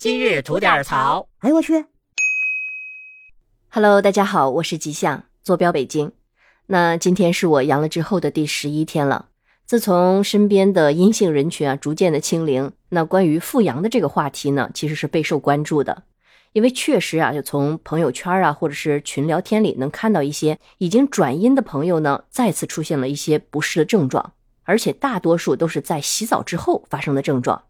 今日吐点槽。哎呦我去！Hello，大家好，我是吉祥，坐标北京。那今天是我阳了之后的第十一天了。自从身边的阴性人群啊逐渐的清零，那关于复阳的这个话题呢，其实是备受关注的。因为确实啊，就从朋友圈啊或者是群聊天里能看到一些已经转阴的朋友呢，再次出现了一些不适的症状，而且大多数都是在洗澡之后发生的症状。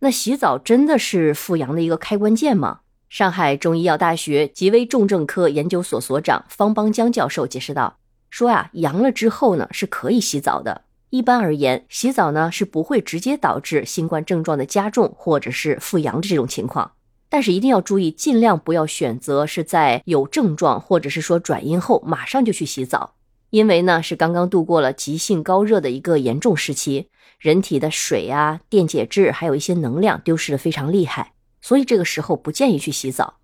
那洗澡真的是复阳的一个开关键吗？上海中医药大学急危重症科研究所所长方邦江教授解释道：“说啊，阳了之后呢，是可以洗澡的。”一般而言，洗澡呢是不会直接导致新冠症状的加重或者是复阳的这种情况，但是一定要注意，尽量不要选择是在有症状或者是说转阴后马上就去洗澡，因为呢是刚刚度过了急性高热的一个严重时期，人体的水啊、电解质还有一些能量丢失的非常厉害，所以这个时候不建议去洗澡。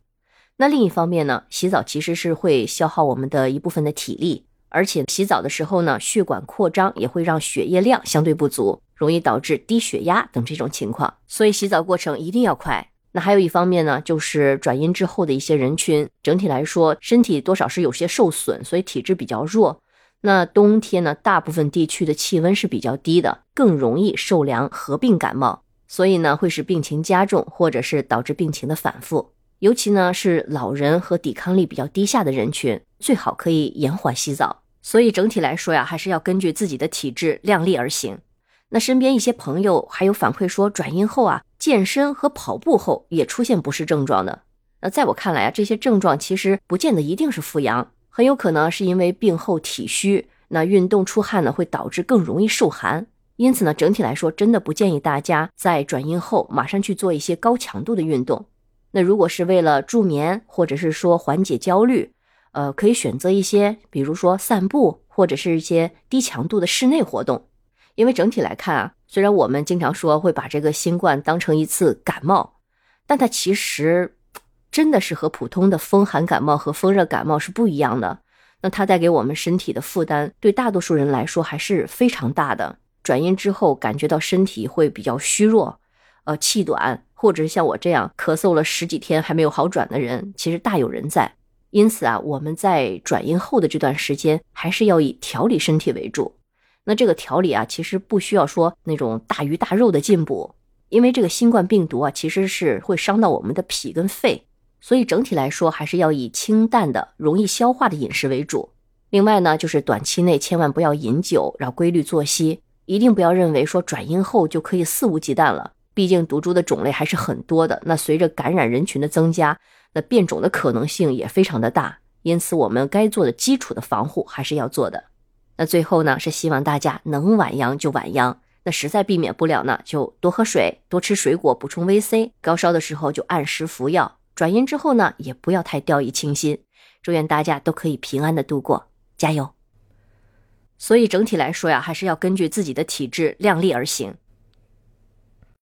那另一方面呢，洗澡其实是会消耗我们的一部分的体力。而且洗澡的时候呢，血管扩张也会让血液量相对不足，容易导致低血压等这种情况。所以洗澡过程一定要快。那还有一方面呢，就是转阴之后的一些人群，整体来说身体多少是有些受损，所以体质比较弱。那冬天呢，大部分地区的气温是比较低的，更容易受凉合并感冒，所以呢会使病情加重，或者是导致病情的反复。尤其呢是老人和抵抗力比较低下的人群，最好可以延缓洗澡。所以整体来说呀，还是要根据自己的体质量力而行。那身边一些朋友还有反馈说，转阴后啊，健身和跑步后也出现不适症状的。那在我看来啊，这些症状其实不见得一定是复阳，很有可能是因为病后体虚，那运动出汗呢会导致更容易受寒。因此呢，整体来说，真的不建议大家在转阴后马上去做一些高强度的运动。那如果是为了助眠或者是说缓解焦虑。呃，可以选择一些，比如说散步，或者是一些低强度的室内活动。因为整体来看啊，虽然我们经常说会把这个新冠当成一次感冒，但它其实真的是和普通的风寒感冒和风热感冒是不一样的。那它带给我们身体的负担，对大多数人来说还是非常大的。转阴之后，感觉到身体会比较虚弱，呃，气短，或者像我这样咳嗽了十几天还没有好转的人，其实大有人在。因此啊，我们在转阴后的这段时间，还是要以调理身体为主。那这个调理啊，其实不需要说那种大鱼大肉的进补，因为这个新冠病毒啊，其实是会伤到我们的脾跟肺，所以整体来说，还是要以清淡的、容易消化的饮食为主。另外呢，就是短期内千万不要饮酒，要规律作息，一定不要认为说转阴后就可以肆无忌惮了。毕竟毒株的种类还是很多的，那随着感染人群的增加，那变种的可能性也非常的大。因此，我们该做的基础的防护还是要做的。那最后呢，是希望大家能晚阳就晚阳，那实在避免不了呢，就多喝水，多吃水果，补充维 C。高烧的时候就按时服药。转阴之后呢，也不要太掉以轻心。祝愿大家都可以平安的度过，加油！所以整体来说呀，还是要根据自己的体质量力而行。